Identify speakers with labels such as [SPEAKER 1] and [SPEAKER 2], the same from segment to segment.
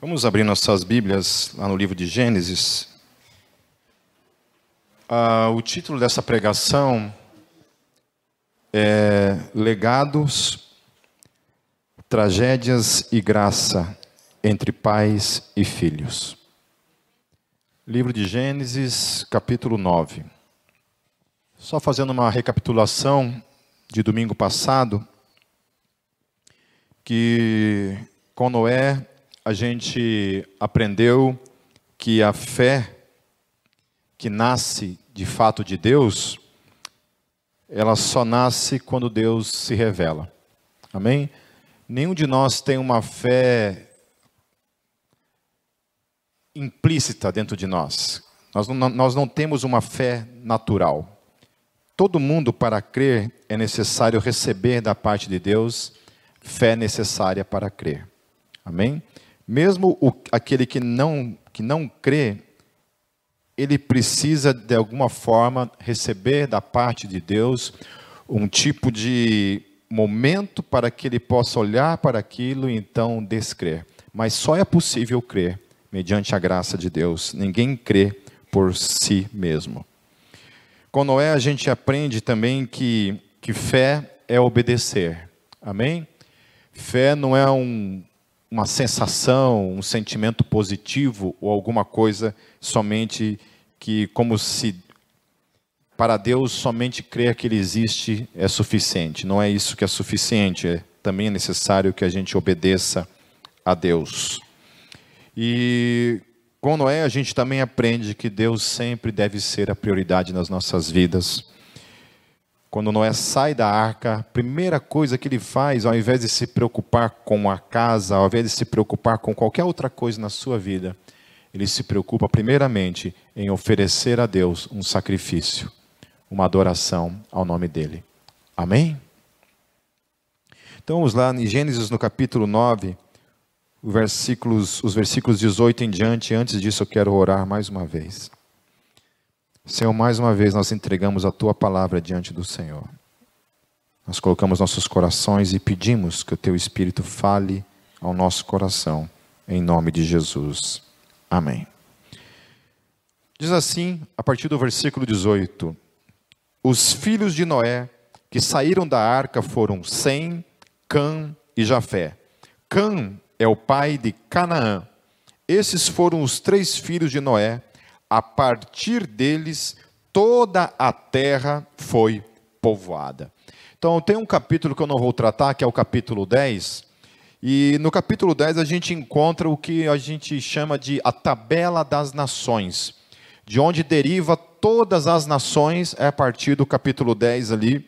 [SPEAKER 1] Vamos abrir nossas Bíblias lá no livro de Gênesis. Ah, o título dessa pregação é Legados, Tragédias e Graça entre Pais e Filhos. Livro de Gênesis, capítulo 9. Só fazendo uma recapitulação de domingo passado, que com Noé a gente aprendeu que a fé que nasce de fato de Deus, ela só nasce quando Deus se revela. Amém? Nenhum de nós tem uma fé implícita dentro de nós. Nós não, nós não temos uma fé natural. Todo mundo, para crer, é necessário receber da parte de Deus fé necessária para crer. Amém? Mesmo o, aquele que não, que não crê, ele precisa de alguma forma receber da parte de Deus um tipo de momento para que ele possa olhar para aquilo e então descrer. Mas só é possível crer mediante a graça de Deus. Ninguém crê por si mesmo. Com Noé a gente aprende também que, que fé é obedecer. Amém? Fé não é um, uma sensação, um sentimento positivo ou alguma coisa somente que, como se para Deus somente crer que Ele existe é suficiente. Não é isso que é suficiente. É, também é necessário que a gente obedeça a Deus. E com Noé a gente também aprende que Deus sempre deve ser a prioridade nas nossas vidas. Quando Noé sai da arca, a primeira coisa que ele faz, ao invés de se preocupar com a casa, ao invés de se preocupar com qualquer outra coisa na sua vida, ele se preocupa primeiramente em oferecer a Deus um sacrifício, uma adoração ao nome dele. Amém? Então vamos lá em Gênesis no capítulo 9, os versículos, os versículos 18 em diante. Antes disso, eu quero orar mais uma vez. Senhor, mais uma vez nós entregamos a tua palavra diante do Senhor. Nós colocamos nossos corações e pedimos que o teu Espírito fale ao nosso coração, em nome de Jesus. Amém. Diz assim, a partir do versículo 18: Os filhos de Noé que saíram da arca foram Sem, Cã e Jafé. Cã é o pai de Canaã. Esses foram os três filhos de Noé a partir deles toda a terra foi povoada. Então, tem um capítulo que eu não vou tratar, que é o capítulo 10. E no capítulo 10 a gente encontra o que a gente chama de a tabela das nações, de onde deriva todas as nações, é a partir do capítulo 10 ali,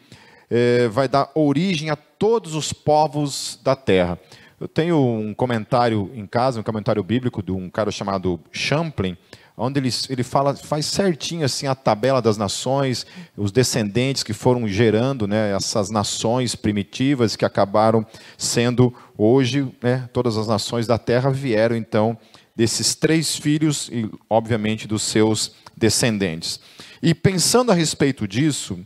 [SPEAKER 1] é, vai dar origem a todos os povos da terra. Eu tenho um comentário em casa, um comentário bíblico de um cara chamado Champlin, onde ele, ele fala, faz certinho assim a tabela das nações, os descendentes que foram gerando né, essas nações primitivas que acabaram sendo hoje, né, todas as nações da terra vieram então desses três filhos e, obviamente, dos seus descendentes. E pensando a respeito disso,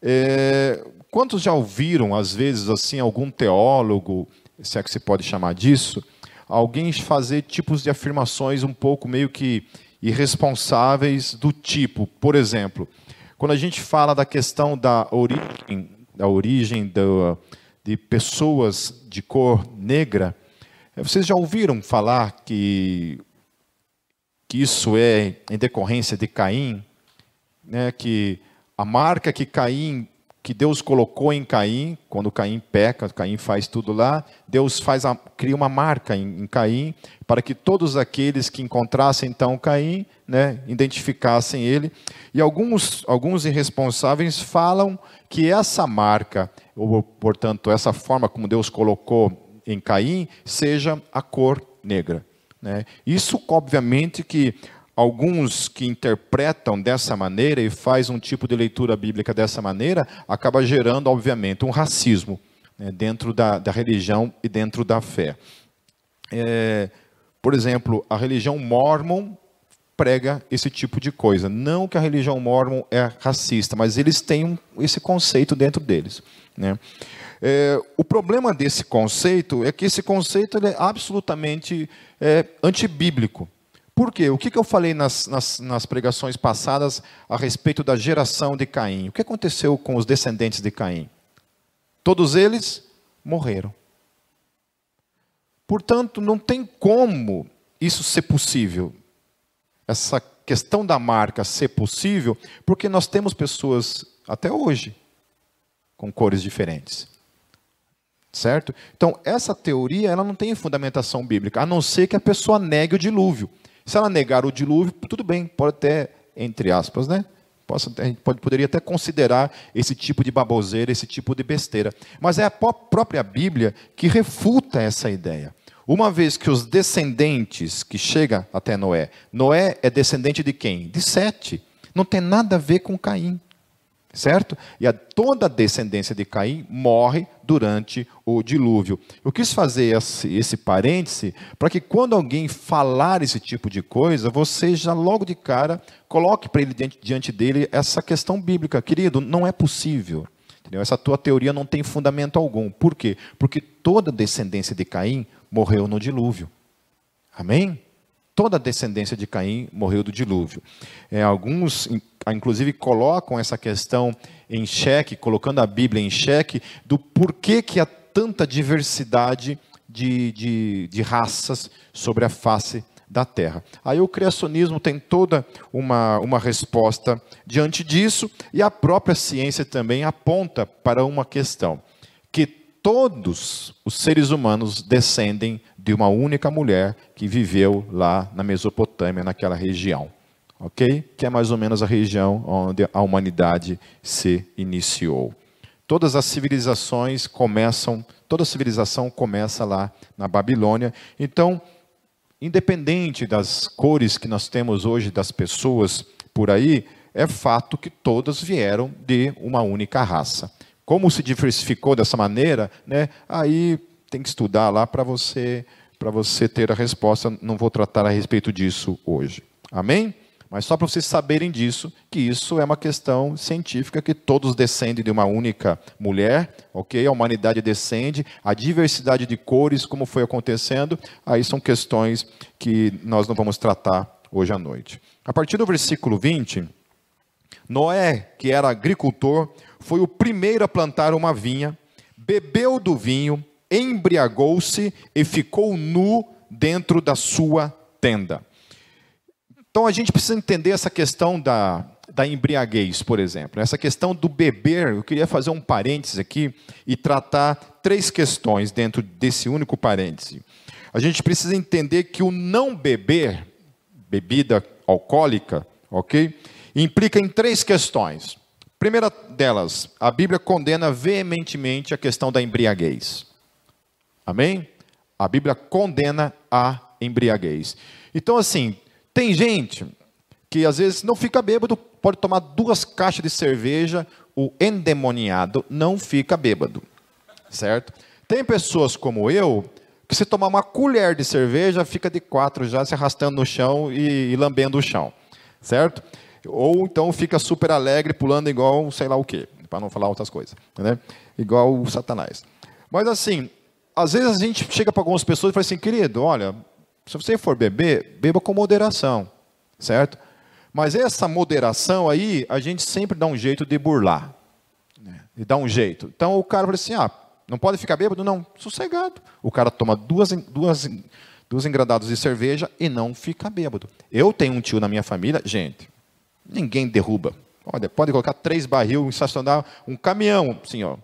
[SPEAKER 1] é, quantos já ouviram, às vezes, assim, algum teólogo, se é que se pode chamar disso, alguém fazer tipos de afirmações um pouco meio que irresponsáveis do tipo, por exemplo, quando a gente fala da questão da origem, da origem do, de pessoas de cor negra, vocês já ouviram falar que, que isso é em decorrência de Caim? Né, que a marca que Caim que Deus colocou em Caim, quando Caim peca, Caim faz tudo lá, Deus faz a, cria uma marca em, em, Caim, para que todos aqueles que encontrassem então Caim, né, identificassem ele. E alguns, alguns irresponsáveis falam que essa marca, ou portanto, essa forma como Deus colocou em Caim, seja a cor negra. Né? Isso, obviamente, que alguns que interpretam dessa maneira e faz um tipo de leitura bíblica dessa maneira, acaba gerando, obviamente, um racismo né, dentro da, da, religião e dentro da fé. É, por exemplo, a religião mormon prega esse tipo de coisa. Não que a religião mormon é racista, mas eles têm um, esse conceito dentro deles. Né? É, o problema desse conceito é que esse conceito é absolutamente é, antibíblico. Por quê? O que, eu falei nas, nas, nas, pregações passadas a respeito da geração de Caim? O que aconteceu com os descendentes de Caim? Todos eles morreram. Portanto, não tem como isso ser possível. Essa questão da marca ser possível, porque nós temos pessoas, até hoje, com cores diferentes. Certo? Então, essa teoria ela não tem fundamentação bíblica, a não ser que a pessoa negue o dilúvio. Se ela negar o dilúvio, tudo bem, pode até, entre aspas, né? a gente pode, poderia até considerar esse tipo de baboseira, esse tipo de besteira. Mas é a própria Bíblia que refuta essa ideia. Uma vez que os descendentes que chegam até Noé, Noé é descendente de quem? De Sete. Não tem nada a ver com Caim. Certo? E a, toda a descendência de Caim morre durante o dilúvio. Eu quis fazer esse, esse parêntese para que quando alguém falar esse tipo de coisa, você já logo de cara coloque para ele diante, diante, dele essa questão bíblica. Querido, não é possível. Entendeu? Essa tua teoria não tem fundamento algum. Por quê? Porque toda a descendência de Caim morreu no dilúvio. Amém? Toda a descendência de Caim morreu do dilúvio. É, alguns inclusive colocam essa questão em xeque, colocando a Bíblia em xeque, do porquê que há tanta diversidade de, de, de raças sobre a face da Terra. Aí o criacionismo tem toda uma, uma resposta diante disso, e a própria ciência também aponta para uma questão: que todos os seres humanos descendem de uma única mulher que viveu lá na Mesopotâmia, naquela região ok? Que é mais ou menos a região onde a humanidade se iniciou. Todas as civilizações começam, toda civilização começa lá na Babilônia. Então, independente das cores que nós temos hoje das pessoas por aí, é fato que todas vieram de uma única raça. Como se diversificou dessa maneira, né? Aí tem que estudar lá para você para você ter a resposta. Não vou tratar a respeito disso hoje. Amém? Mas só para vocês saberem disso, que isso é uma questão científica, que todos descendem de uma única mulher, ok? A humanidade descende, a diversidade de cores, como foi acontecendo, aí são questões que nós não vamos tratar hoje à noite. A partir do versículo 20, Noé, que era agricultor, foi o primeiro a plantar uma vinha, bebeu do vinho, embriagou-se e ficou nu dentro da sua tenda. Então a gente precisa entender essa questão da, da embriaguez, por exemplo. Essa questão do beber, eu queria fazer um parênteses aqui e tratar três questões dentro desse único parêntese. A gente precisa entender que o não beber, bebida alcoólica, ok? Implica em três questões. Primeira delas, a Bíblia condena veementemente a questão da embriaguez. Amém? A Bíblia condena a embriaguez. Então, assim, tem gente que às vezes não fica bêbado, pode tomar duas caixas de cerveja, o endemoniado não fica bêbado, certo? Tem pessoas como eu, que se tomar uma colher de cerveja, fica de quatro já se arrastando no chão e, e lambendo o chão, certo? Ou então fica super alegre, pulando igual sei lá o quê, para não falar outras coisas, né? Igual o Satanás. Mas assim, às vezes a gente chega para algumas pessoas e fala assim, querido, olha, se você for beber, beba com moderação, certo? Mas essa moderação aí, a gente sempre dá um jeito de burlar. Né? E dá um jeito. Então o cara fala assim: ah, não pode ficar bêbado? Não, sossegado. O cara toma duas, duas, duas engradadas de cerveja e não fica bêbado. Eu tenho um tio na minha família, gente, ninguém derruba. Olha, pode colocar três barril, estacionar um caminhão, assim, ó.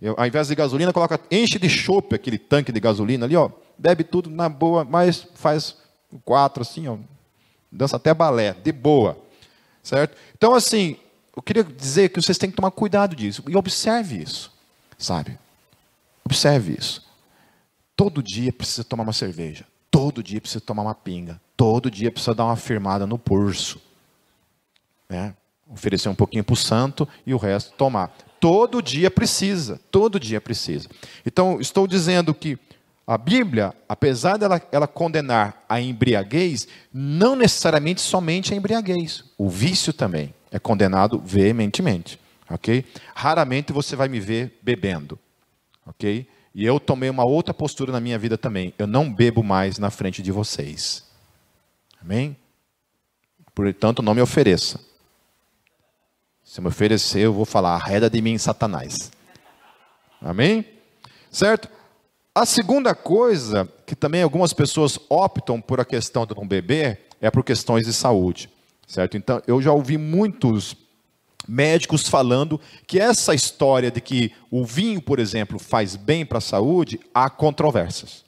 [SPEAKER 1] Eu, ao invés de gasolina, coloca, enche de chope aquele tanque de gasolina ali, ó bebe tudo na boa, mas faz quatro assim, ó, dança até balé, de boa, certo? Então assim, eu queria dizer que vocês têm que tomar cuidado disso e observe isso, sabe? Observe isso. Todo dia precisa tomar uma cerveja, todo dia precisa tomar uma pinga, todo dia precisa dar uma firmada no pulso, né? Oferecer um pouquinho para o santo e o resto tomar. Todo dia precisa, todo dia precisa. Então, estou dizendo que a Bíblia, apesar dela ela condenar a embriaguez, não necessariamente somente a embriaguez, o vício também é condenado veementemente, ok? Raramente você vai me ver bebendo, ok? E eu tomei uma outra postura na minha vida também. Eu não bebo mais na frente de vocês. Amém? Portanto, não me ofereça. Se me oferecer, eu vou falar, arreda de mim, Satanás. Amém? Certo? A segunda coisa, que também algumas pessoas optam por a questão de não beber, é por questões de saúde, certo? Então, eu já ouvi muitos médicos falando que essa história de que o vinho, por exemplo, faz bem para a saúde, há controvérsias.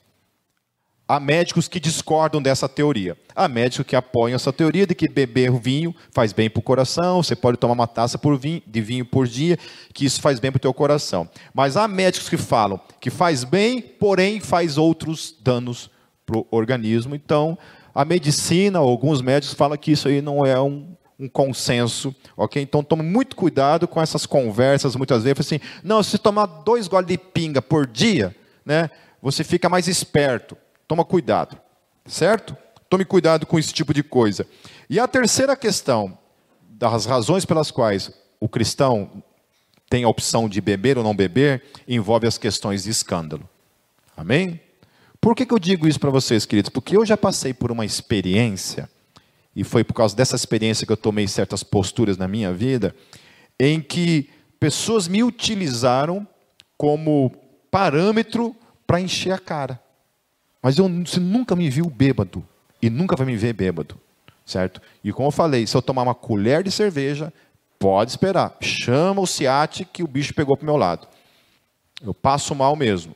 [SPEAKER 1] Há médicos que discordam dessa teoria. Há médicos que apoiam essa teoria de que beber vinho faz bem para o coração, você pode tomar uma taça de vinho por dia, que isso faz bem para o teu coração. Mas há médicos que falam que faz bem, porém faz outros danos para o organismo. Então, a medicina, alguns médicos falam que isso aí não é um, um consenso, ok? Então tome muito cuidado com essas conversas, muitas vezes, assim, não, se tomar dois goles de pinga por dia, né, você fica mais esperto. Toma cuidado, certo? Tome cuidado com esse tipo de coisa. E a terceira questão, das razões pelas quais o cristão tem a opção de beber ou não beber, envolve as questões de escândalo. Amém? Por que, que eu digo isso para vocês, queridos? Porque eu já passei por uma experiência, e foi por causa dessa experiência que eu tomei certas posturas na minha vida, em que pessoas me utilizaram como parâmetro para encher a cara. Mas eu, você nunca me viu bêbado e nunca vai me ver bêbado, certo? E como eu falei, se eu tomar uma colher de cerveja, pode esperar. Chama o ciate que o bicho pegou para o meu lado. Eu passo mal mesmo,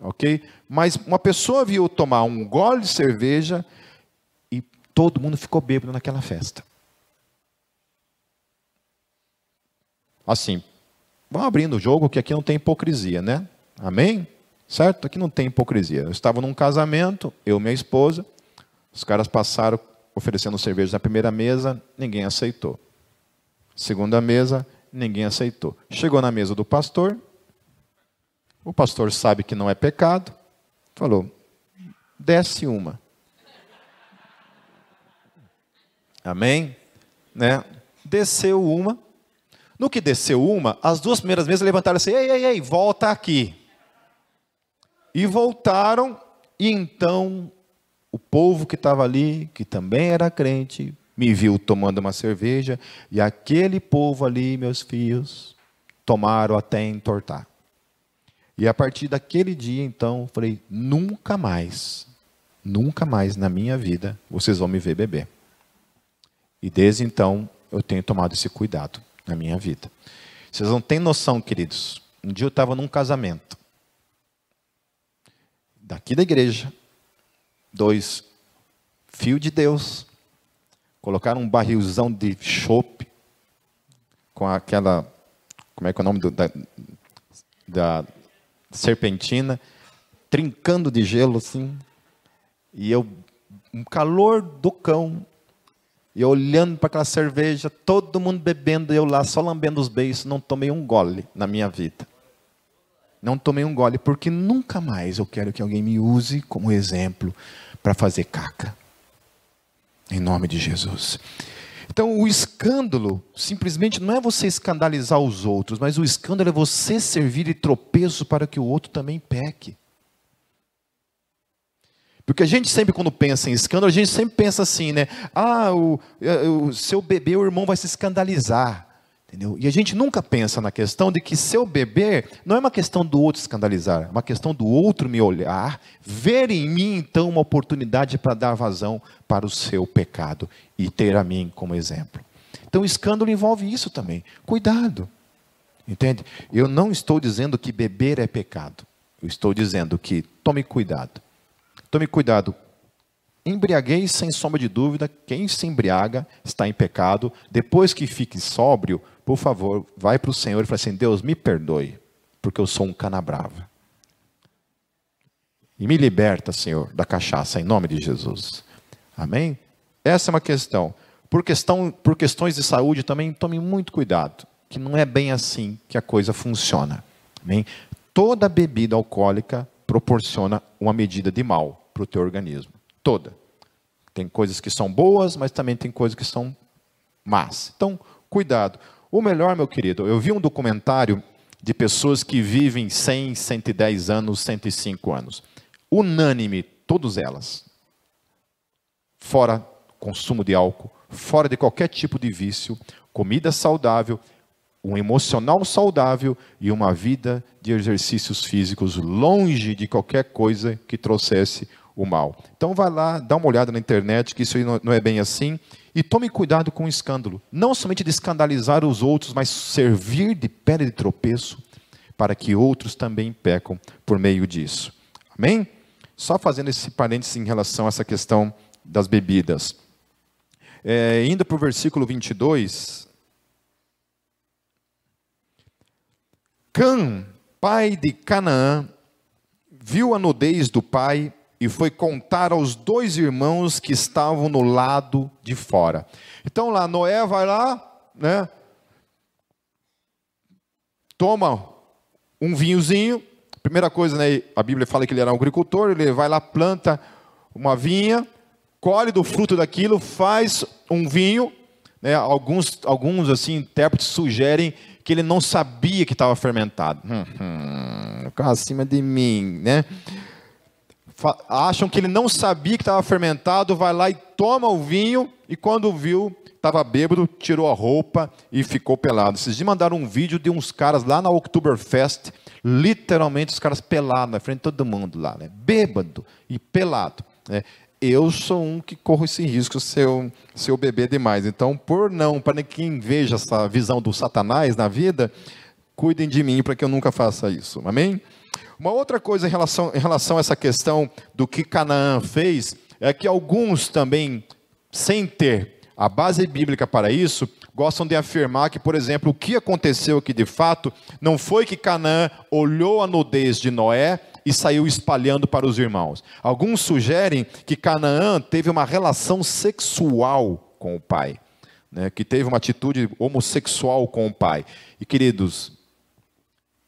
[SPEAKER 1] ok? Mas uma pessoa viu tomar um gole de cerveja e todo mundo ficou bêbado naquela festa. Assim, vamos abrindo o jogo que aqui não tem hipocrisia, né? Amém? Certo? Aqui não tem hipocrisia. Eu estava num casamento, eu e minha esposa. Os caras passaram oferecendo cerveja na primeira mesa, ninguém aceitou. Segunda mesa, ninguém aceitou. Chegou na mesa do pastor. O pastor sabe que não é pecado. Falou: desce uma. Amém? Né? Desceu uma. No que desceu uma, as duas primeiras mesas levantaram assim: ei, ei, ei, volta aqui. E voltaram, e então o povo que estava ali, que também era crente, me viu tomando uma cerveja, e aquele povo ali, meus filhos, tomaram até entortar. E a partir daquele dia, então, falei: nunca mais, nunca mais na minha vida vocês vão me ver beber. E desde então, eu tenho tomado esse cuidado na minha vida. Vocês não têm noção, queridos. Um dia eu estava num casamento daqui da igreja, dois fio de Deus, colocaram um barrilzão de chope com aquela, como é que é o nome do, da, da serpentina, trincando de gelo assim, e eu, um calor do cão, e eu olhando para aquela cerveja, todo mundo bebendo, eu lá só lambendo os beiços, não tomei um gole na minha vida. Não tomei um gole, porque nunca mais eu quero que alguém me use como exemplo para fazer caca. Em nome de Jesus. Então, o escândalo simplesmente não é você escandalizar os outros, mas o escândalo é você servir de tropeço para que o outro também peque. Porque a gente sempre, quando pensa em escândalo, a gente sempre pensa assim, né? Ah, o, o seu bebê, o irmão vai se escandalizar. Entendeu? E a gente nunca pensa na questão de que se eu beber, não é uma questão do outro escandalizar, é uma questão do outro me olhar, ver em mim então uma oportunidade para dar vazão para o seu pecado e ter a mim como exemplo. Então o escândalo envolve isso também. Cuidado. Entende? Eu não estou dizendo que beber é pecado. Eu estou dizendo que tome cuidado. Tome cuidado Embriaguez, sem sombra de dúvida, quem se embriaga está em pecado. Depois que fique sóbrio, por favor, vai para o Senhor e fala assim: Deus, me perdoe, porque eu sou um canabrava. E me liberta, Senhor, da cachaça, em nome de Jesus. Amém? Essa é uma questão. Por, questão, por questões de saúde também, tome muito cuidado, que não é bem assim que a coisa funciona. Amém? Toda bebida alcoólica proporciona uma medida de mal para o teu organismo. Toda. Tem coisas que são boas, mas também tem coisas que são más. Então, cuidado. O melhor, meu querido, eu vi um documentário de pessoas que vivem 100, 110 anos, 105 anos. Unânime, todas elas. Fora consumo de álcool, fora de qualquer tipo de vício, comida saudável, um emocional saudável e uma vida de exercícios físicos longe de qualquer coisa que trouxesse o mal. Então vai lá, dá uma olhada na internet, que isso não é bem assim, e tome cuidado com o escândalo. Não somente de escandalizar os outros, mas servir de pedra de tropeço para que outros também pecam por meio disso. Amém? Só fazendo esse parênteses em relação a essa questão das bebidas. É, indo para o versículo 22. Cã, pai de Canaã, viu a nudez do pai e foi contar aos dois irmãos que estavam no lado de fora. Então lá, Noé vai lá, né? Toma um vinhozinho. Primeira coisa, né? A Bíblia fala que ele era um agricultor, ele vai lá, planta uma vinha, colhe do fruto daquilo, faz um vinho. Né? Alguns, alguns assim, intérpretes sugerem que ele não sabia que estava fermentado. Hum, hum, acima de mim, né? Acham que ele não sabia que estava fermentado, vai lá e toma o vinho, e quando viu, estava bêbado, tirou a roupa e ficou pelado. Vocês mandaram um vídeo de uns caras lá na Oktoberfest, literalmente os caras pelados na frente de todo mundo lá, né? bêbado e pelado. Né? eu sou um que corro esse risco se eu, se eu beber demais. Então, por não, para quem veja essa visão do Satanás na vida, cuidem de mim para que eu nunca faça isso. Amém? Uma outra coisa em relação, em relação a essa questão do que Canaã fez, é que alguns também, sem ter a base bíblica para isso, gostam de afirmar que, por exemplo, o que aconteceu aqui de fato não foi que Canaã olhou a nudez de Noé e saiu espalhando para os irmãos. Alguns sugerem que Canaã teve uma relação sexual com o pai, né, que teve uma atitude homossexual com o pai. E queridos,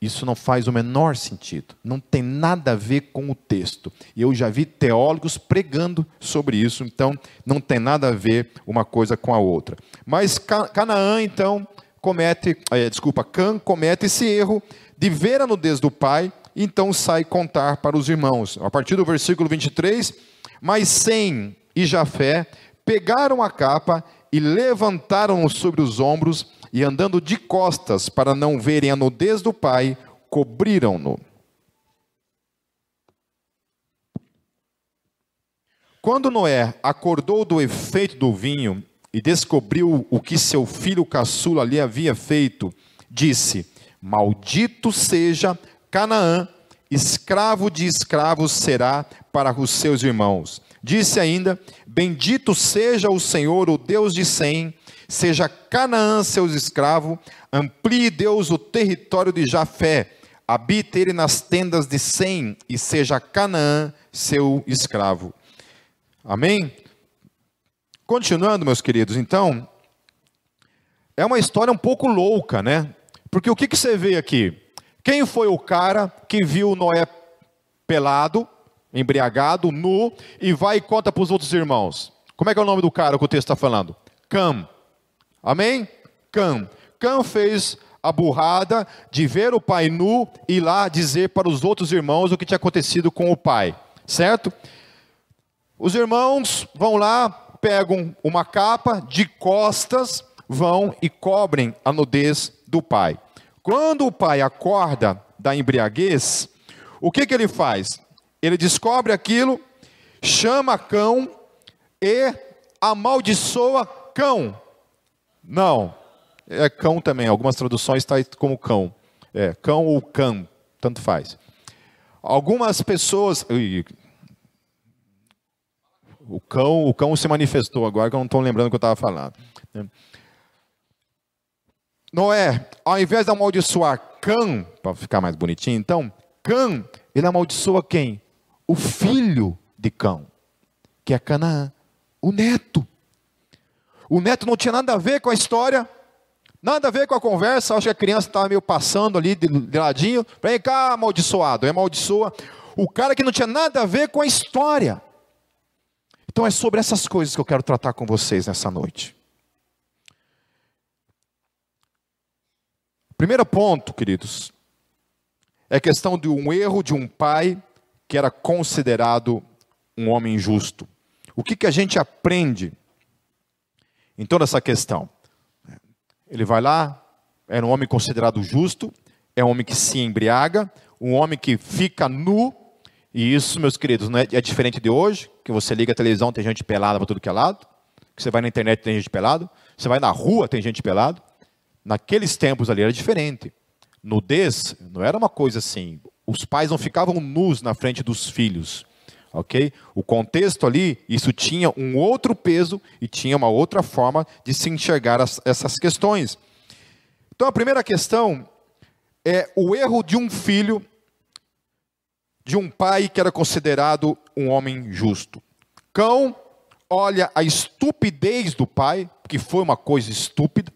[SPEAKER 1] isso não faz o menor sentido, não tem nada a ver com o texto. E eu já vi teólogos pregando sobre isso, então não tem nada a ver uma coisa com a outra. Mas Canaã, então, comete, é, desculpa, Cã comete esse erro de ver a nudez do pai então sai contar para os irmãos. A partir do versículo 23, mas Sem e Jafé pegaram a capa e levantaram-no sobre os ombros e andando de costas para não verem a nudez do pai, cobriram-no. Quando Noé acordou do efeito do vinho e descobriu o que seu filho caçula lhe havia feito, disse: Maldito seja Canaã, escravo de escravos será para os seus irmãos. Disse ainda: Bendito seja o Senhor, o Deus de Sem, seja Canaã seu escravo, amplie Deus o território de Jafé, habite ele nas tendas de Sem, e seja Canaã seu escravo. Amém? Continuando, meus queridos, então, é uma história um pouco louca, né? Porque o que, que você vê aqui? Quem foi o cara que viu Noé pelado, embriagado, nu, e vai e conta para os outros irmãos? Como é que é o nome do cara que o texto está falando? Cam. Amém? Cam. Cam fez a burrada de ver o pai nu e lá dizer para os outros irmãos o que tinha acontecido com o pai. Certo? Os irmãos vão lá, pegam uma capa de costas, vão e cobrem a nudez do pai. Quando o pai acorda da embriaguez, o que, que ele faz? Ele descobre aquilo, chama cão e amaldiçoa cão. Não, é cão também. Algumas traduções está como cão. É, cão ou cão, tanto faz. Algumas pessoas. O cão, o cão se manifestou agora que eu não estou lembrando o que eu estava falando. Noé, ao invés de amaldiçoar Cã, para ficar mais bonitinho, então, Cã, ele amaldiçoa quem? O filho de Cã, que é Canaã, o neto. O neto não tinha nada a ver com a história, Nada a ver com a conversa, acho que a criança estava meio passando ali de, de ladinho. Vem cá, amaldiçoado, é amaldiçoa. O cara que não tinha nada a ver com a história. Então é sobre essas coisas que eu quero tratar com vocês nessa noite. Primeiro ponto, queridos, é questão de um erro de um pai que era considerado um homem justo. O que, que a gente aprende em toda essa questão? Ele vai lá, era um homem considerado justo, é um homem que se embriaga, um homem que fica nu, e isso, meus queridos, não é, é diferente de hoje, que você liga a televisão, tem gente pelada para tudo que é lado, que você vai na internet, tem gente pelado, você vai na rua, tem gente pelado. Naqueles tempos ali era diferente. Nudez não era uma coisa assim. Os pais não ficavam nus na frente dos filhos ok? O contexto ali, isso tinha um outro peso e tinha uma outra forma de se enxergar as, essas questões. Então a primeira questão é o erro de um filho de um pai que era considerado um homem justo. Cão olha a estupidez do pai, que foi uma coisa estúpida.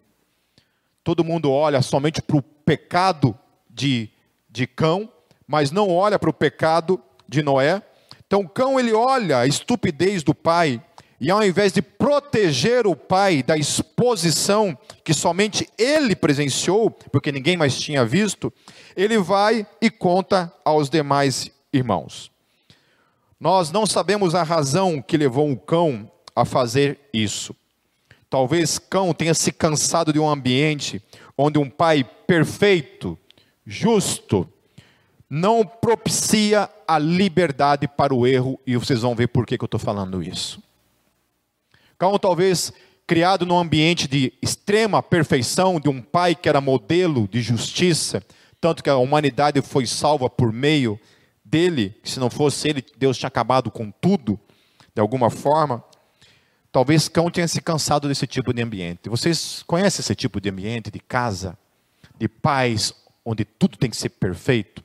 [SPEAKER 1] Todo mundo olha somente para o pecado de, de Cão, mas não olha para o pecado de Noé. Então o cão ele olha a estupidez do pai e ao invés de proteger o pai da exposição que somente ele presenciou, porque ninguém mais tinha visto, ele vai e conta aos demais irmãos. Nós não sabemos a razão que levou o cão a fazer isso. Talvez cão tenha se cansado de um ambiente onde um pai perfeito, justo, não propicia a liberdade para o erro, e vocês vão ver por que, que eu estou falando isso. Calma, talvez criado num ambiente de extrema perfeição, de um pai que era modelo de justiça, tanto que a humanidade foi salva por meio dele, se não fosse ele, Deus tinha acabado com tudo, de alguma forma. Talvez Cão tenha se cansado desse tipo de ambiente. Vocês conhecem esse tipo de ambiente, de casa, de pais, onde tudo tem que ser perfeito?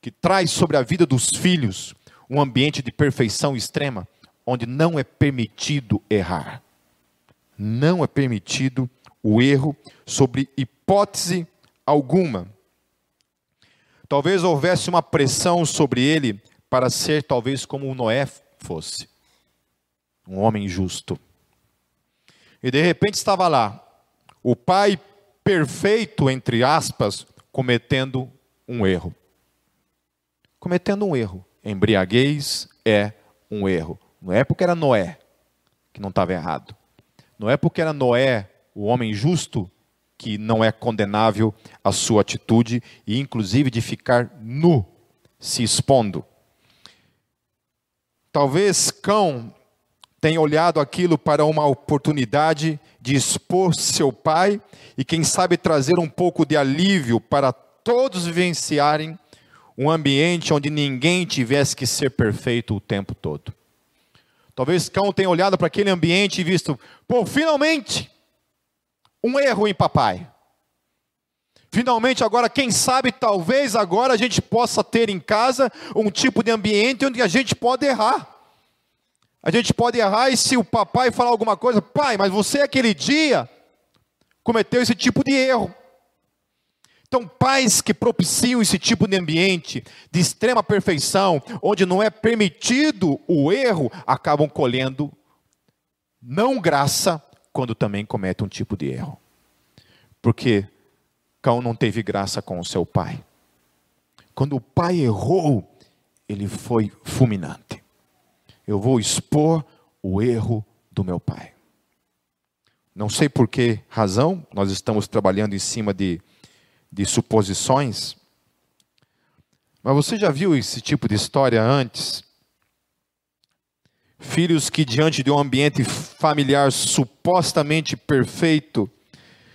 [SPEAKER 1] Que traz sobre a vida dos filhos um ambiente de perfeição extrema, onde não é permitido errar. Não é permitido o erro sobre hipótese alguma. Talvez houvesse uma pressão sobre ele para ser talvez como o Noé fosse, um homem justo. E de repente estava lá, o pai perfeito, entre aspas, cometendo um erro cometendo um erro. Embriaguez é um erro. Não é porque era Noé que não estava errado. Não é porque era Noé, o homem justo, que não é condenável a sua atitude e inclusive de ficar nu, se expondo. Talvez Cão tenha olhado aquilo para uma oportunidade de expor seu pai e quem sabe trazer um pouco de alívio para todos vivenciarem um ambiente onde ninguém tivesse que ser perfeito o tempo todo. Talvez Cão tenha olhado para aquele ambiente e visto, pô, finalmente, um erro em papai. Finalmente, agora, quem sabe, talvez agora a gente possa ter em casa um tipo de ambiente onde a gente pode errar. A gente pode errar e se o papai falar alguma coisa, pai, mas você aquele dia cometeu esse tipo de erro. Então, pais que propiciam esse tipo de ambiente de extrema perfeição, onde não é permitido o erro, acabam colhendo não graça quando também cometem um tipo de erro. Porque Cão não teve graça com o seu pai. Quando o pai errou, ele foi fulminante. Eu vou expor o erro do meu pai. Não sei por que razão, nós estamos trabalhando em cima de de suposições. Mas você já viu esse tipo de história antes? Filhos que, diante de um ambiente familiar supostamente perfeito,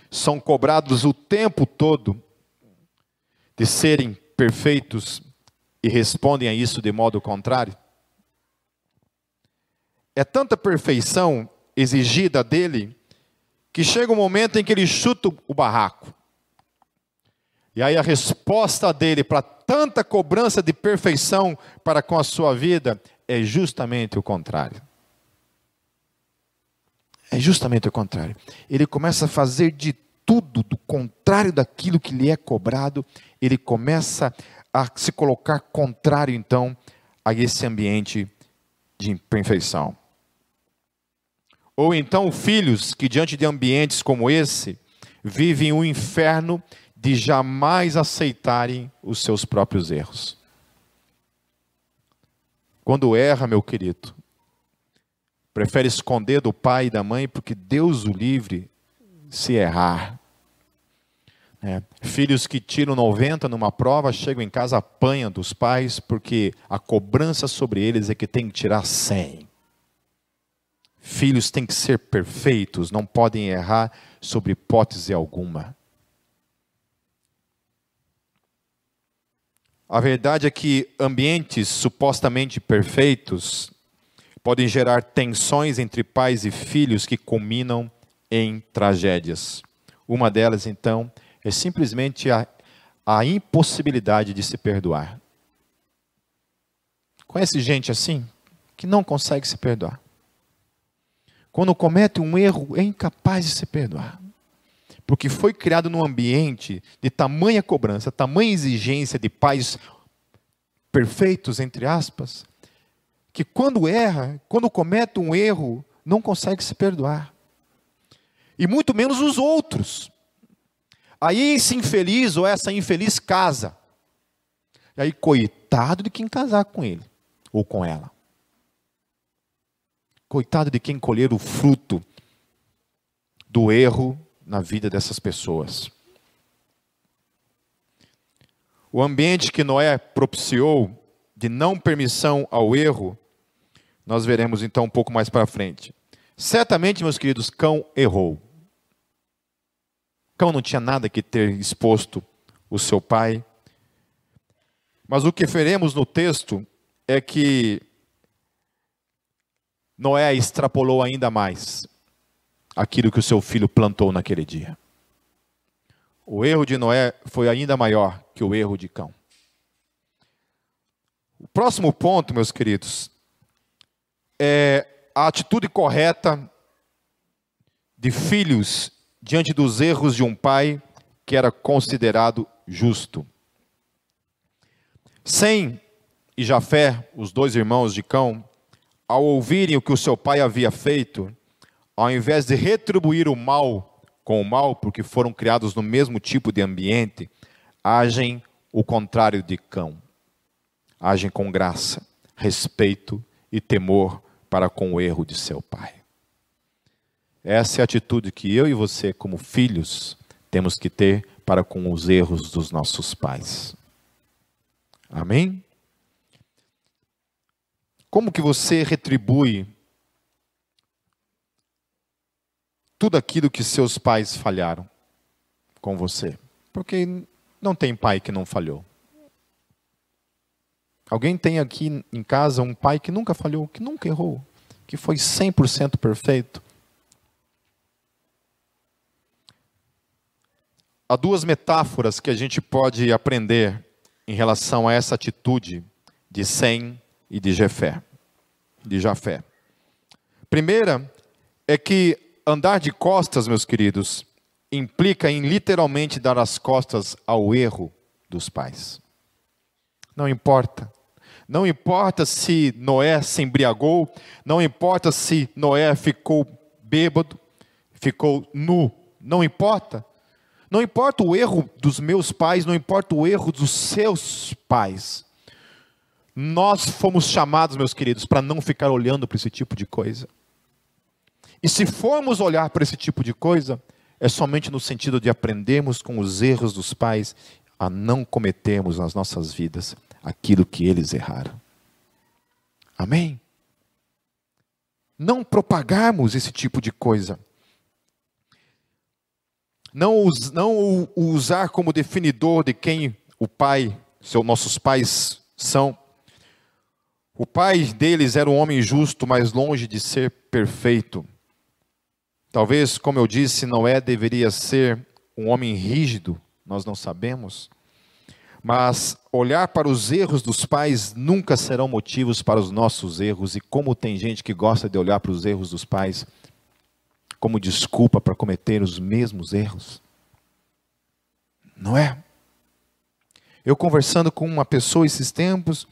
[SPEAKER 1] são cobrados o tempo todo de serem perfeitos e respondem a isso de modo contrário? É tanta perfeição exigida dele que chega um momento em que ele chuta o barraco. E aí a resposta dele para tanta cobrança de perfeição para com a sua vida é justamente o contrário. É justamente o contrário. Ele começa a fazer de tudo do contrário daquilo que lhe é cobrado, ele começa a se colocar contrário, então, a esse ambiente de imperfeição. Ou então, filhos que, diante de ambientes como esse, vivem um inferno de jamais aceitarem os seus próprios erros. Quando erra, meu querido, prefere esconder do pai e da mãe, porque Deus o livre se errar. É. Filhos que tiram 90 numa prova, chegam em casa, apanham dos pais, porque a cobrança sobre eles é que tem que tirar 100. Filhos têm que ser perfeitos, não podem errar sobre hipótese alguma. A verdade é que ambientes supostamente perfeitos podem gerar tensões entre pais e filhos que culminam em tragédias. Uma delas, então, é simplesmente a, a impossibilidade de se perdoar. Conhece gente assim que não consegue se perdoar? Quando comete um erro, é incapaz de se perdoar. Porque foi criado num ambiente de tamanha cobrança, tamanha exigência de pais perfeitos, entre aspas, que quando erra, quando comete um erro, não consegue se perdoar. E muito menos os outros. Aí esse infeliz ou essa infeliz casa. E aí, coitado de quem casar com ele ou com ela. Coitado de quem colher o fruto do erro na vida dessas pessoas. O ambiente que Noé propiciou de não permissão ao erro, nós veremos então um pouco mais para frente. Certamente, meus queridos, Cão errou. Cão não tinha nada que ter exposto o seu pai. Mas o que veremos no texto é que Noé extrapolou ainda mais aquilo que o seu filho plantou naquele dia. O erro de Noé foi ainda maior que o erro de Cão. O próximo ponto, meus queridos, é a atitude correta de filhos diante dos erros de um pai que era considerado justo. Sem e Jafé, os dois irmãos de Cão, ao ouvirem o que o seu pai havia feito, ao invés de retribuir o mal com o mal, porque foram criados no mesmo tipo de ambiente, agem o contrário de Cão. Agem com graça, respeito e temor para com o erro de seu pai. Essa é a atitude que eu e você, como filhos, temos que ter para com os erros dos nossos pais. Amém? Como que você retribui tudo aquilo que seus pais falharam com você? Porque não tem pai que não falhou. Alguém tem aqui em casa um pai que nunca falhou, que nunca errou, que foi 100% perfeito? Há duas metáforas que a gente pode aprender em relação a essa atitude de Sem e de Jefé, de Jafé. Primeira é que andar de costas, meus queridos, implica em literalmente dar as costas ao erro dos pais. Não importa. Não importa se Noé se embriagou, não importa se Noé ficou bêbado, ficou nu, não importa. Não importa o erro dos meus pais, não importa o erro dos seus pais. Nós fomos chamados, meus queridos, para não ficar olhando para esse tipo de coisa. E se formos olhar para esse tipo de coisa, é somente no sentido de aprendermos com os erros dos pais a não cometermos nas nossas vidas aquilo que eles erraram. Amém? Não propagarmos esse tipo de coisa não, não o usar como definidor de quem o pai, seus nossos pais são. O pai deles era um homem justo, mas longe de ser perfeito. Talvez, como eu disse, Noé deveria ser um homem rígido, nós não sabemos. Mas olhar para os erros dos pais nunca serão motivos para os nossos erros. E como tem gente que gosta de olhar para os erros dos pais como desculpa para cometer os mesmos erros. Não é? Eu conversando com uma pessoa esses tempos,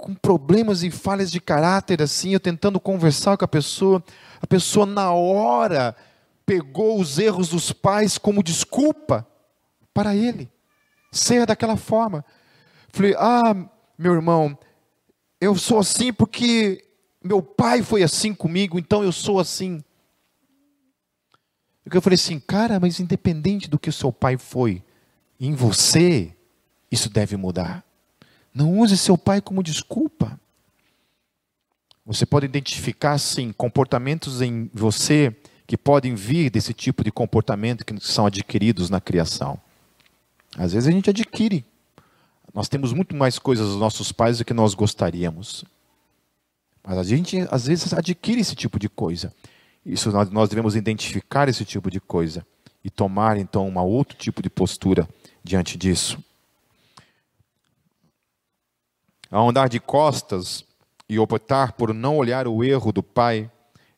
[SPEAKER 1] com problemas e falhas de caráter assim, eu tentando conversar com a pessoa, a pessoa na hora pegou os erros dos pais como desculpa para ele ser daquela forma. Falei: "Ah, meu irmão, eu sou assim porque meu pai foi assim comigo, então eu sou assim". Eu falei assim: "Cara, mas independente do que o seu pai foi em você, isso deve mudar. Não use seu pai como desculpa. Você pode identificar, sim, comportamentos em você que podem vir desse tipo de comportamento que são adquiridos na criação. Às vezes a gente adquire. Nós temos muito mais coisas dos nossos pais do que nós gostaríamos. Mas a gente, às vezes, adquire esse tipo de coisa. Isso nós, devemos identificar esse tipo de coisa e tomar, então, um outro tipo de postura diante disso. Ao andar de costas e optar por não olhar o erro do pai,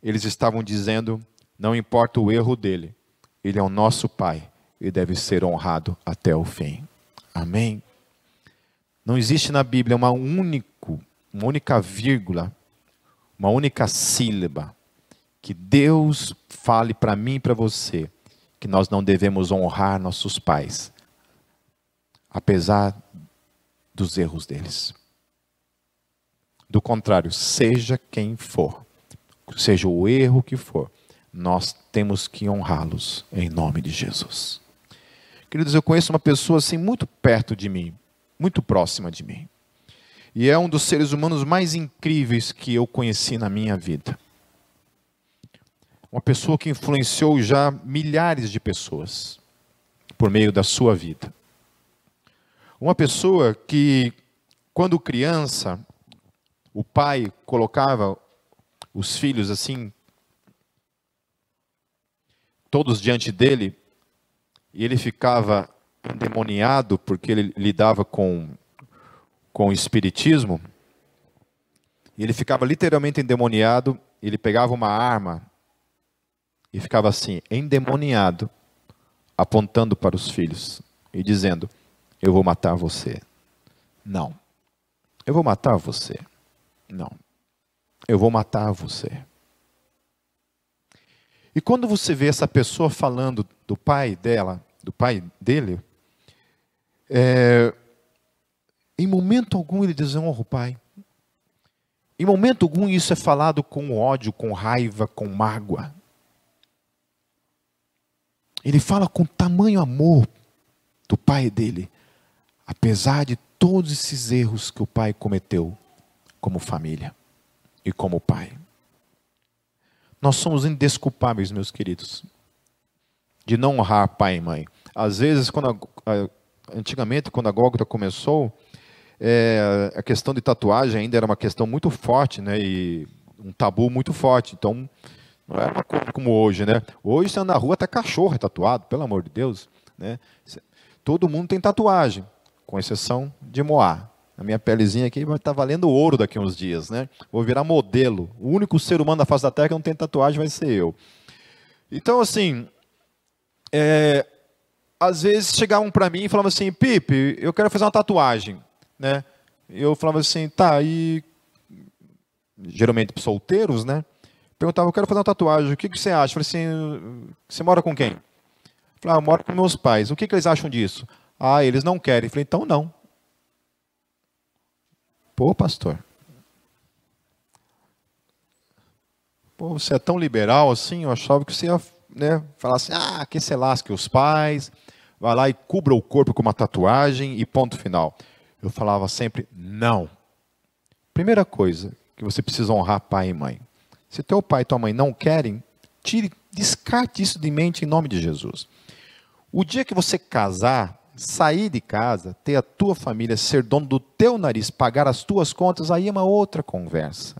[SPEAKER 1] eles estavam dizendo: não importa o erro dele, ele é o nosso pai e deve ser honrado até o fim. Amém? Não existe na Bíblia uma, único, uma única vírgula, uma única sílaba que Deus fale para mim e para você que nós não devemos honrar nossos pais, apesar dos erros deles. Do contrário, seja quem for, seja o erro que for, nós temos que honrá-los em nome de Jesus. Queridos, eu conheço uma pessoa assim muito perto de mim, muito próxima de mim. E é um dos seres humanos mais incríveis que eu conheci na minha vida. Uma pessoa que influenciou já milhares de pessoas por meio da sua vida. Uma pessoa que, quando criança, o pai colocava os filhos assim, todos diante dele, e ele ficava endemoniado porque ele lidava com, com o espiritismo. Ele ficava literalmente endemoniado, ele pegava uma arma e ficava assim, endemoniado, apontando para os filhos e dizendo: Eu vou matar você. Não. Eu vou matar você. Não. Eu vou matar você. E quando você vê essa pessoa falando do pai dela, do pai dele, é, em momento algum ele desonra o pai. Em momento algum isso é falado com ódio, com raiva, com mágoa. Ele fala com tamanho amor do pai dele, apesar de todos esses erros que o pai cometeu como família e como pai. Nós somos indesculpáveis, meus queridos, de não honrar pai e mãe. Às vezes, quando a, antigamente, quando a Gólgota começou, é, a questão de tatuagem ainda era uma questão muito forte, né? E um tabu muito forte. Então, não era uma coisa como hoje, né? Hoje você anda na rua até cachorro é tatuado, pelo amor de Deus, né? Todo mundo tem tatuagem, com exceção de Moá. A minha pelezinha aqui vai estar tá valendo ouro daqui a uns dias, né? Vou virar modelo. O único ser humano da face da Terra que não tem tatuagem vai ser eu. Então, assim, é, às vezes chegavam para mim e falavam assim, Pipe, eu quero fazer uma tatuagem, né? Eu falava assim, tá, e geralmente solteiros, né? Perguntava, eu quero fazer uma tatuagem, o que, que você acha? Eu falei assim, você mora com quem? Eu falei, ah, eu moro com meus pais. O que, que eles acham disso? Ah, eles não querem. Eu falei, então não. Pô, pastor. Pô, você é tão liberal assim, eu achava que você ia né, falar assim, ah, que se lasque os pais, vai lá e cubra o corpo com uma tatuagem e ponto final. Eu falava sempre, não. Primeira coisa, que você precisa honrar pai e mãe. Se teu pai e tua mãe não querem, tire, descarte isso de mente em nome de Jesus. O dia que você casar, sair de casa, ter a tua família, ser dono do teu nariz, pagar as tuas contas, aí é uma outra conversa.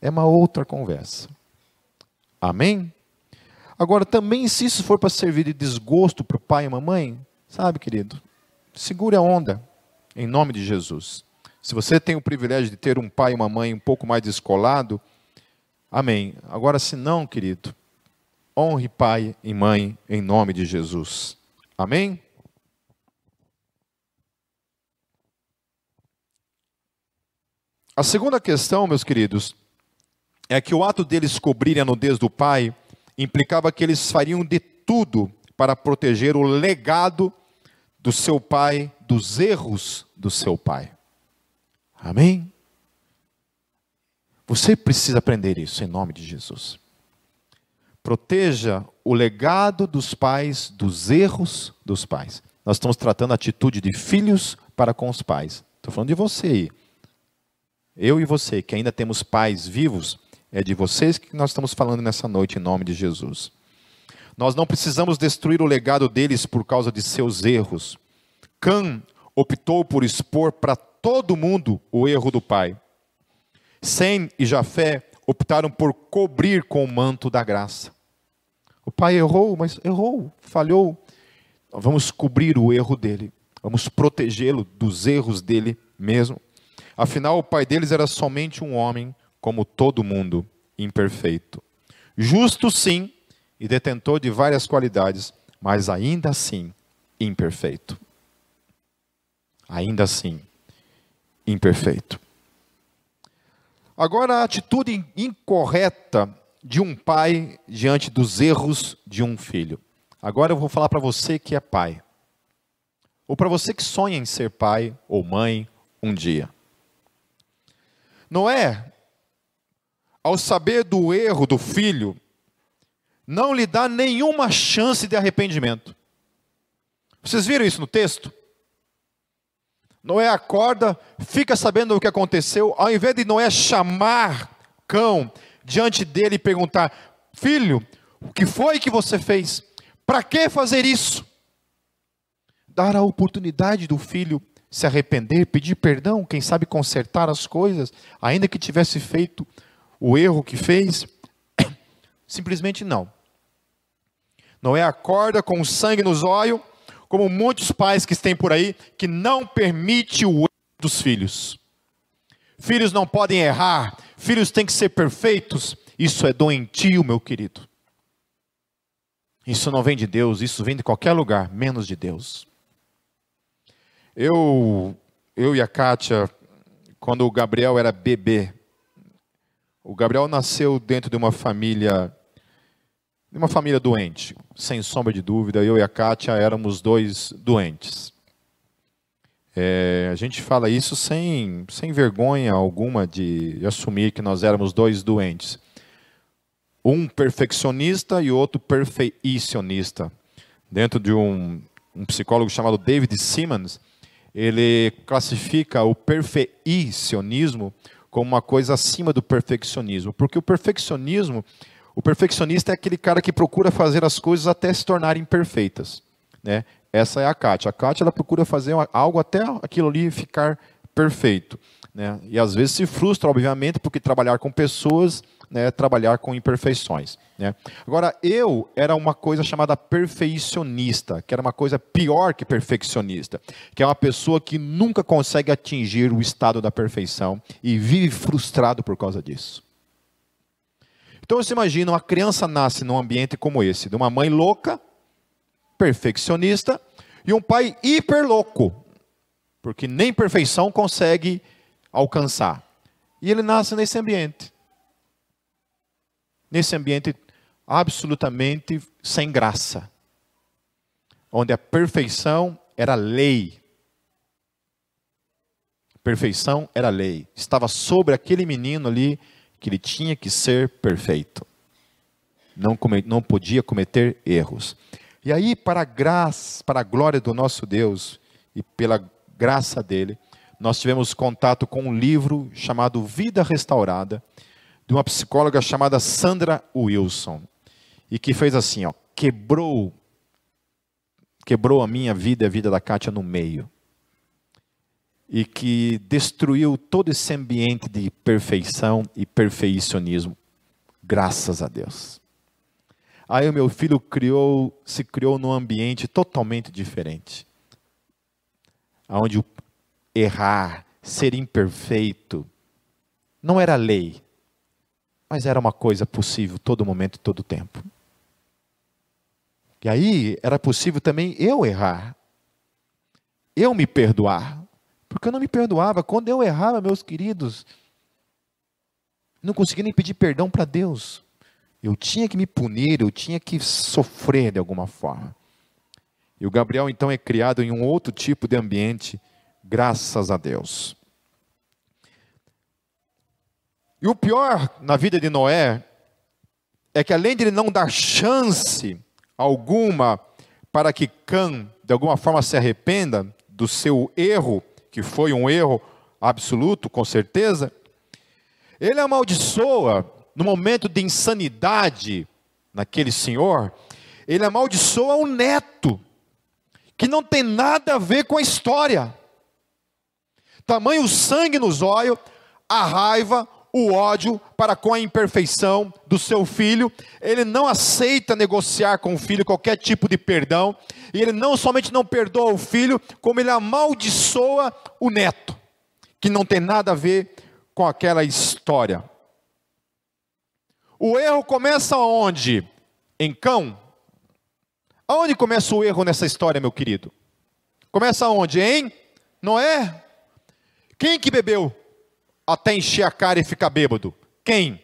[SPEAKER 1] É uma outra conversa. Amém? Agora, também, se isso for para servir de desgosto para o pai e mamãe, sabe, querido, segure a onda, em nome de Jesus. Se você tem o privilégio de ter um pai e uma mãe um pouco mais descolado, amém. Agora, se não, querido, honre pai e mãe em nome de Jesus. Amém? A segunda questão, meus queridos, é que o ato deles cobrirem a nudez do pai implicava que eles fariam de tudo para proteger o legado do seu pai, dos erros do seu pai. Amém? Você precisa aprender isso em nome de Jesus. Proteja o legado dos pais, dos erros dos pais. Nós estamos tratando a atitude de filhos para com os pais. Estou falando de você aí. Eu e você, que ainda temos pais vivos, é de vocês que nós estamos falando nessa noite em nome de Jesus. Nós não precisamos destruir o legado deles por causa de seus erros. Cã optou por expor para todo mundo o erro do pai. Sem e Jafé optaram por cobrir com o manto da graça. O pai errou, mas errou, falhou. Vamos cobrir o erro dele. Vamos protegê-lo dos erros dele mesmo. Afinal, o pai deles era somente um homem, como todo mundo, imperfeito. Justo, sim, e detentor de várias qualidades, mas ainda assim imperfeito. Ainda assim imperfeito. Agora, a atitude incorreta de um pai diante dos erros de um filho. Agora eu vou falar para você que é pai, ou para você que sonha em ser pai ou mãe um dia. Noé, ao saber do erro do filho, não lhe dá nenhuma chance de arrependimento. Vocês viram isso no texto? Noé acorda, fica sabendo o que aconteceu, ao invés de Noé chamar cão diante dele e perguntar: Filho, o que foi que você fez? Para que fazer isso? Dar a oportunidade do filho se arrepender, pedir perdão, quem sabe consertar as coisas, ainda que tivesse feito o erro que fez? Simplesmente não. Noé acorda com sangue nos olhos, como muitos pais que têm por aí, que não permite o erro dos filhos. Filhos não podem errar, filhos têm que ser perfeitos. Isso é doentio, meu querido. Isso não vem de Deus, isso vem de qualquer lugar, menos de Deus. Eu, eu e a Kátia, quando o Gabriel era bebê, o Gabriel nasceu dentro de uma família, de uma família doente, sem sombra de dúvida. Eu e a Kátia éramos dois doentes. É, a gente fala isso sem, sem vergonha alguma de, assumir que nós éramos dois doentes. Um perfeccionista e outro perfeicionista. Dentro de um, um psicólogo chamado David Simmons, ele classifica o perfeicionismo como uma coisa acima do perfeccionismo, porque o perfeccionismo, o perfeccionista é aquele cara que procura fazer as coisas até se tornarem perfeitas, né? Essa é a Kátia. A Kátia ela procura fazer algo até aquilo ali ficar perfeito, né? E às vezes se frustra, obviamente, porque trabalhar com pessoas né, trabalhar com imperfeições. Né? Agora, eu era uma coisa chamada perfeicionista, que era uma coisa pior que perfeccionista, que é uma pessoa que nunca consegue atingir o estado da perfeição e vive frustrado por causa disso. Então você imagina, uma criança nasce num ambiente como esse, de uma mãe louca, perfeccionista, e um pai hiper louco, porque nem perfeição consegue alcançar. E ele nasce nesse ambiente nesse ambiente absolutamente sem graça, onde a perfeição era lei. Perfeição era lei. Estava sobre aquele menino ali que ele tinha que ser perfeito. Não, não podia cometer erros. E aí, para a graça, para a glória do nosso Deus e pela graça dele, nós tivemos contato com um livro chamado Vida Restaurada, de uma psicóloga chamada Sandra Wilson e que fez assim, ó, quebrou quebrou a minha vida e a vida da Kátia no meio. E que destruiu todo esse ambiente de perfeição e perfeicionismo, graças a Deus. Aí o meu filho criou, se criou num ambiente totalmente diferente. Onde errar, ser imperfeito, não era lei, mas era uma coisa possível todo momento e todo tempo. E aí era possível também eu errar, eu me perdoar, porque eu não me perdoava. Quando eu errava, meus queridos, não conseguia nem pedir perdão para Deus. Eu tinha que me punir, eu tinha que sofrer de alguma forma. E o Gabriel então é criado em um outro tipo de ambiente, graças a Deus. E o pior na vida de Noé é que além de ele não dar chance alguma para que Cã de alguma forma se arrependa do seu erro, que foi um erro absoluto, com certeza, ele amaldiçoa no momento de insanidade naquele senhor, ele amaldiçoa o neto, que não tem nada a ver com a história. Tamanho sangue nos olhos, a raiva, o ódio para com a imperfeição do seu filho, ele não aceita negociar com o filho qualquer tipo de perdão, e ele não somente não perdoa o filho, como ele amaldiçoa o neto, que não tem nada a ver com aquela história. O erro começa onde? Em cão? Aonde começa o erro nessa história, meu querido? Começa onde? Em Noé? Quem que bebeu até encher a cara e ficar bêbado? Quem?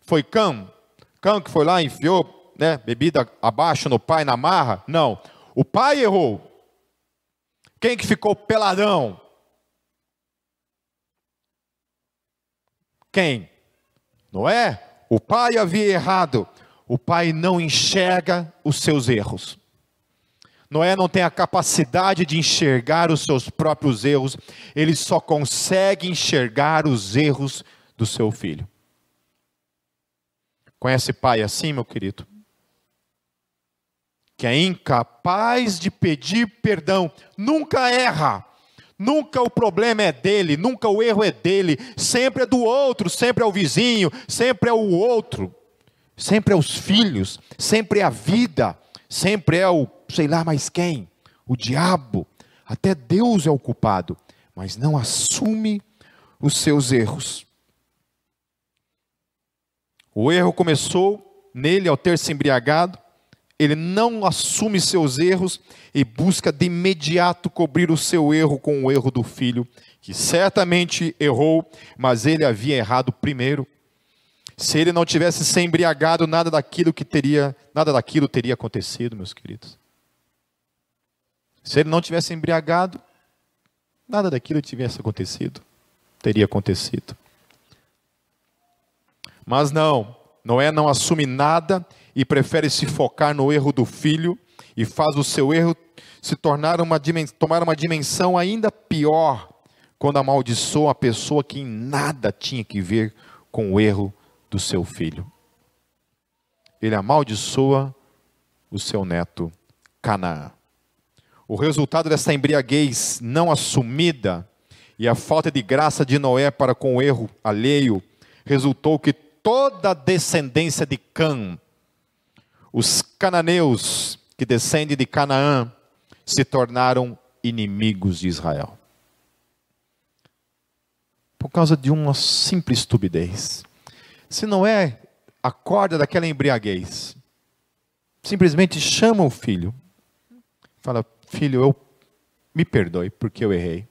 [SPEAKER 1] Foi Cão? Cão que foi lá e enfiou né, bebida abaixo no pai na marra? Não. O pai errou. Quem que ficou peladão? Quem? Noé? O pai havia errado. O pai não enxerga os seus erros. Noé não tem a capacidade de enxergar os seus próprios erros, ele só consegue enxergar os erros do seu filho. Conhece pai assim, meu querido? Que é incapaz de pedir perdão, nunca erra, Nunca o problema é dele, nunca o erro é dele, sempre é do outro, sempre é o vizinho, sempre é o outro, sempre é os filhos, sempre é a vida, sempre é o sei lá mais quem, o diabo. Até Deus é o culpado, mas não assume os seus erros. O erro começou nele ao ter se embriagado, ele não assume seus erros e busca de imediato cobrir o seu erro com o erro do filho, que certamente errou, mas ele havia errado primeiro. Se ele não tivesse se embriagado, nada daquilo que teria, nada daquilo teria acontecido, meus queridos. Se ele não tivesse embriagado, nada daquilo tivesse acontecido, teria acontecido. Mas não, Noé não assume nada e prefere se focar no erro do filho e faz o seu erro se tornar uma tomar uma dimensão ainda pior quando amaldiçoa a pessoa que em nada tinha que ver com o erro do seu filho. Ele amaldiçoa o seu neto Canaã. O resultado dessa embriaguez não assumida e a falta de graça de Noé para com o erro alheio resultou que toda a descendência de Cã os cananeus que descendem de Canaã se tornaram inimigos de Israel. Por causa de uma simples estupidez. Se não é acorda daquela embriaguez, simplesmente chama o filho, fala: Filho, eu me perdoe porque eu errei.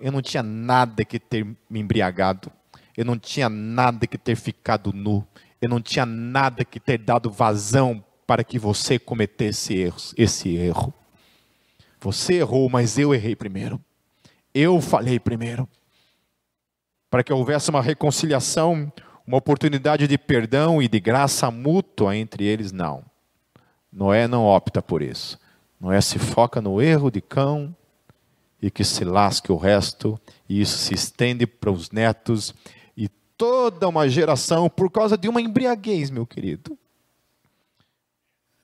[SPEAKER 1] Eu não tinha nada que ter me embriagado, eu não tinha nada que ter ficado nu, eu não tinha nada que ter dado vazão para que você cometesse erros, esse erro. Você errou, mas eu errei primeiro. Eu falei primeiro. Para que houvesse uma reconciliação, uma oportunidade de perdão e de graça mútua entre eles, não. Noé não opta por isso. Noé se foca no erro de cão e que se lasque o resto, e isso se estende para os netos toda uma geração por causa de uma embriaguez, meu querido.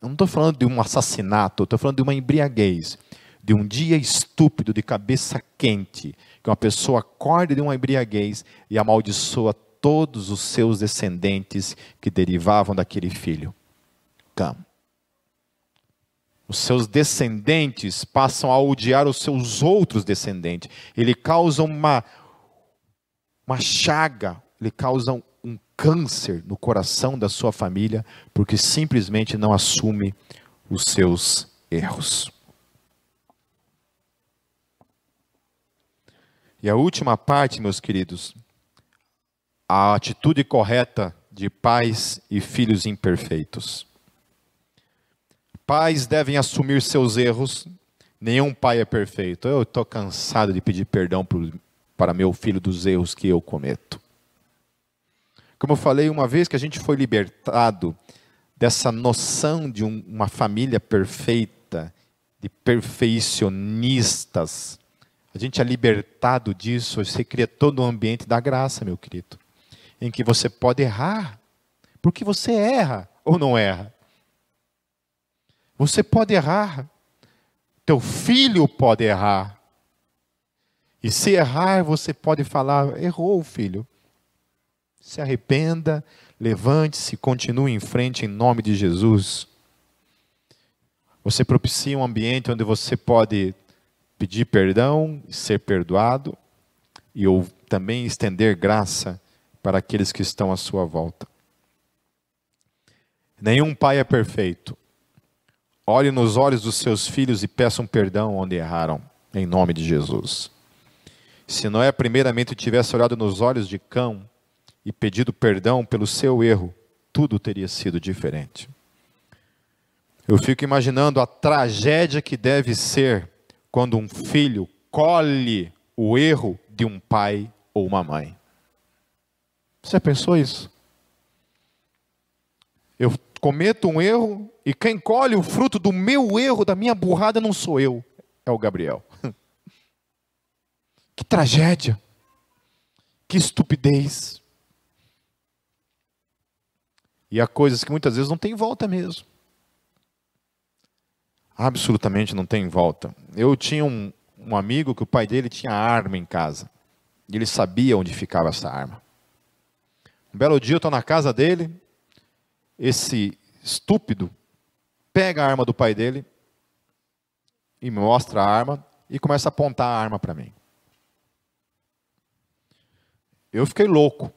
[SPEAKER 1] Eu não estou falando de um assassinato, estou falando de uma embriaguez, de um dia estúpido, de cabeça quente, que uma pessoa acorda de uma embriaguez e amaldiçoa todos os seus descendentes que derivavam daquele filho. Cam. Os seus descendentes passam a odiar os seus outros descendentes. Ele causa uma, uma chaga, lhe causam um câncer no coração da sua família, porque simplesmente não assume os seus erros. E a última parte, meus queridos, a atitude correta de pais e filhos imperfeitos. Pais devem assumir seus erros, nenhum pai é perfeito. Eu estou cansado de pedir perdão para meu filho dos erros que eu cometo. Como eu falei, uma vez que a gente foi libertado dessa noção de um, uma família perfeita, de perfeicionistas, a gente é libertado disso, você cria todo um ambiente da graça, meu querido, em que você pode errar, porque você erra ou não erra. Você pode errar, teu filho pode errar. E se errar, você pode falar: errou, filho. Se arrependa, levante-se, continue em frente em nome de Jesus. Você propicia um ambiente onde você pode pedir perdão, ser perdoado e ou também estender graça para aqueles que estão à sua volta. Nenhum pai é perfeito. Olhe nos olhos dos seus filhos e peçam perdão onde erraram, em nome de Jesus. Se Noé primeiramente tivesse olhado nos olhos de cão, e pedido perdão pelo seu erro, tudo teria sido diferente. Eu fico imaginando a tragédia que deve ser quando um filho colhe o erro de um pai ou uma mãe. Você pensou isso? Eu cometo um erro e quem colhe o fruto do meu erro, da minha burrada, não sou eu, é o Gabriel. Que tragédia, que estupidez. E há coisas que muitas vezes não tem volta mesmo. Absolutamente não tem volta. Eu tinha um, um amigo que o pai dele tinha arma em casa. E ele sabia onde ficava essa arma. Um belo dia eu estou na casa dele, esse estúpido pega a arma do pai dele e mostra a arma e começa a apontar a arma para mim. Eu fiquei louco.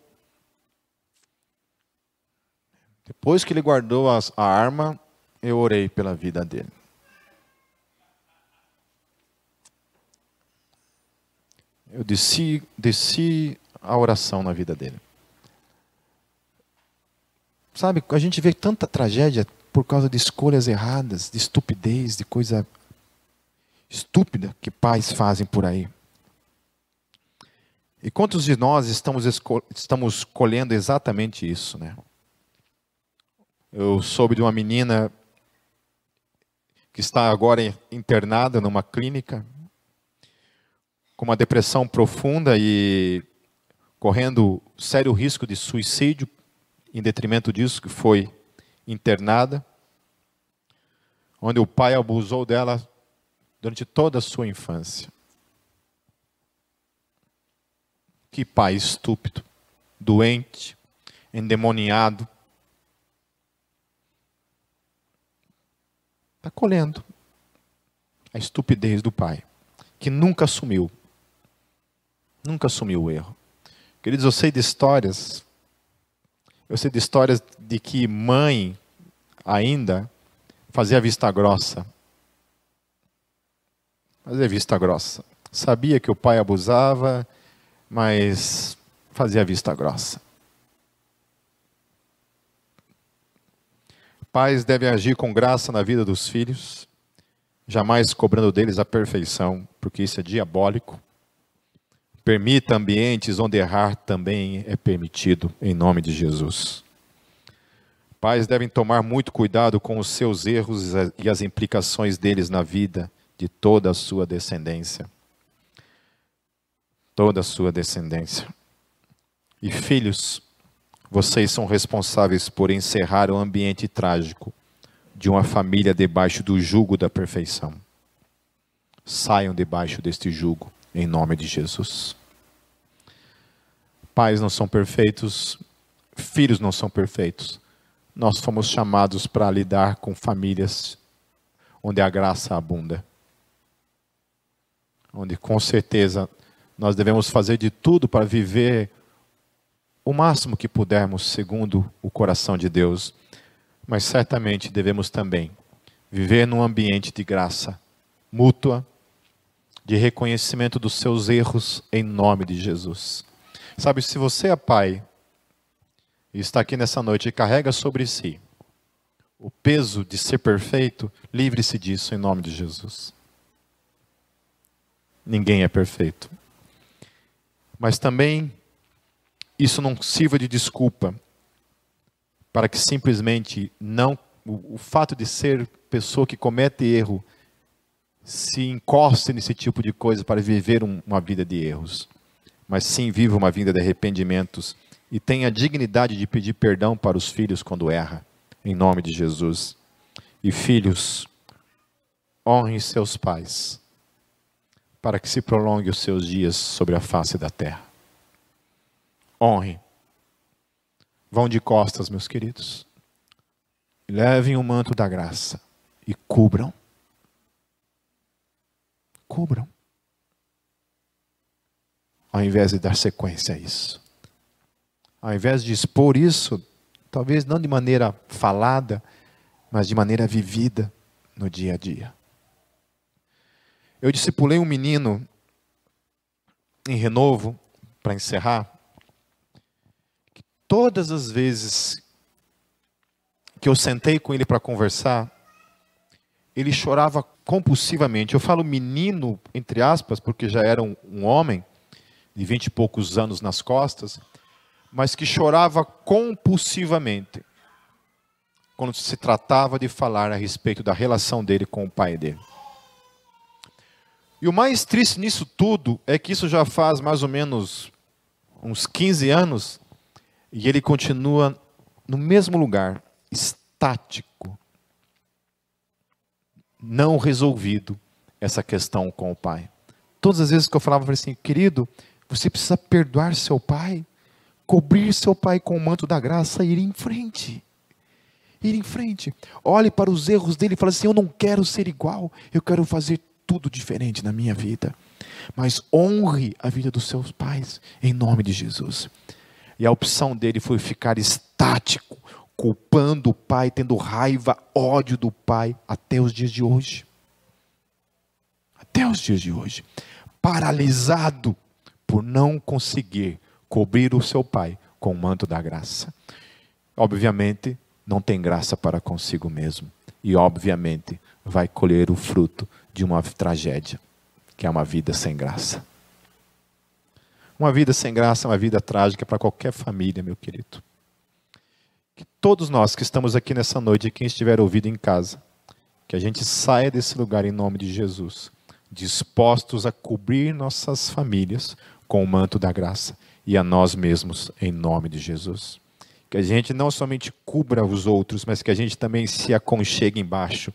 [SPEAKER 1] Depois que ele guardou as, a arma, eu orei pela vida dele. Eu desci, desci a oração na vida dele. Sabe, a gente vê tanta tragédia por causa de escolhas erradas, de estupidez, de coisa estúpida que pais fazem por aí. E quantos de nós estamos, estamos colhendo exatamente isso, né? Eu soube de uma menina que está agora internada numa clínica com uma depressão profunda e correndo sério risco de suicídio em detrimento disso que foi internada, onde o pai abusou dela durante toda a sua infância. Que pai estúpido, doente, endemoniado, Está colhendo a estupidez do pai, que nunca assumiu. Nunca assumiu o erro. Queridos, eu sei de histórias. Eu sei de histórias de que mãe ainda fazia vista grossa. Fazia vista grossa. Sabia que o pai abusava, mas fazia vista grossa. Pais devem agir com graça na vida dos filhos, jamais cobrando deles a perfeição, porque isso é diabólico. Permita ambientes onde errar também é permitido, em nome de Jesus. Pais devem tomar muito cuidado com os seus erros e as implicações deles na vida de toda a sua descendência. Toda a sua descendência. E filhos, vocês são responsáveis por encerrar o ambiente trágico de uma família debaixo do jugo da perfeição. Saiam debaixo deste jugo, em nome de Jesus. Pais não são perfeitos, filhos não são perfeitos. Nós fomos chamados para lidar com famílias onde a graça abunda. Onde com certeza nós devemos fazer de tudo para viver o máximo que pudermos, segundo o coração de Deus, mas certamente devemos também viver num ambiente de graça mútua, de reconhecimento dos seus erros em nome de Jesus. Sabe, se você é pai e está aqui nessa noite e carrega sobre si o peso de ser perfeito, livre-se disso em nome de Jesus. Ninguém é perfeito. Mas também isso não sirva de desculpa para que simplesmente não o, o fato de ser pessoa que comete erro se encoste nesse tipo de coisa para viver um, uma vida de erros, mas sim viva uma vida de arrependimentos e tenha a dignidade de pedir perdão para os filhos quando erra, em nome de Jesus. E filhos, honrem seus pais, para que se prolongue os seus dias sobre a face da terra. Honre. Vão de costas, meus queridos. Levem o manto da graça e cubram. Cubram. Ao invés de dar sequência a isso. Ao invés de expor isso, talvez não de maneira falada, mas de maneira vivida no dia a dia. Eu discipulei um menino em renovo, para encerrar, que todas as vezes que eu sentei com ele para conversar, ele chorava compulsivamente. Eu falo menino, entre aspas, porque já era um, um homem, de vinte e poucos anos nas costas, mas que chorava compulsivamente quando se tratava de falar a respeito da relação dele com o pai dele. E o mais triste nisso tudo é que isso já faz mais ou menos uns 15 anos e ele continua no mesmo lugar, estático, não resolvido essa questão com o pai. Todas as vezes que eu falava, eu falei assim, querido, você precisa perdoar seu pai, cobrir seu pai com o manto da graça e ir em frente. Ir em frente. Olhe para os erros dele e fale assim: Eu não quero ser igual, eu quero fazer tudo diferente na minha vida. Mas honre a vida dos seus pais, em nome de Jesus. E a opção dele foi ficar estático, culpando o pai, tendo raiva, ódio do pai, até os dias de hoje. Até os dias de hoje. Paralisado por não conseguir cobrir o seu pai com o manto da graça. Obviamente, não tem graça para consigo mesmo. E, obviamente, vai colher o fruto de uma tragédia, que é uma vida sem graça. Uma vida sem graça é uma vida trágica para qualquer família, meu querido. Que todos nós que estamos aqui nessa noite, e quem estiver ouvindo em casa, que a gente saia desse lugar em nome de Jesus, dispostos a cobrir nossas famílias com o manto da graça e a nós mesmos em nome de Jesus. Que a gente não somente cubra os outros, mas que a gente também se aconchegue embaixo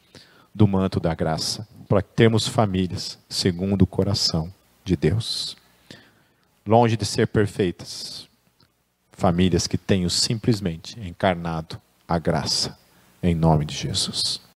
[SPEAKER 1] do manto da graça, para termos famílias segundo o coração de Deus. Longe de ser perfeitas, famílias que tenham simplesmente encarnado a graça, em nome de Jesus.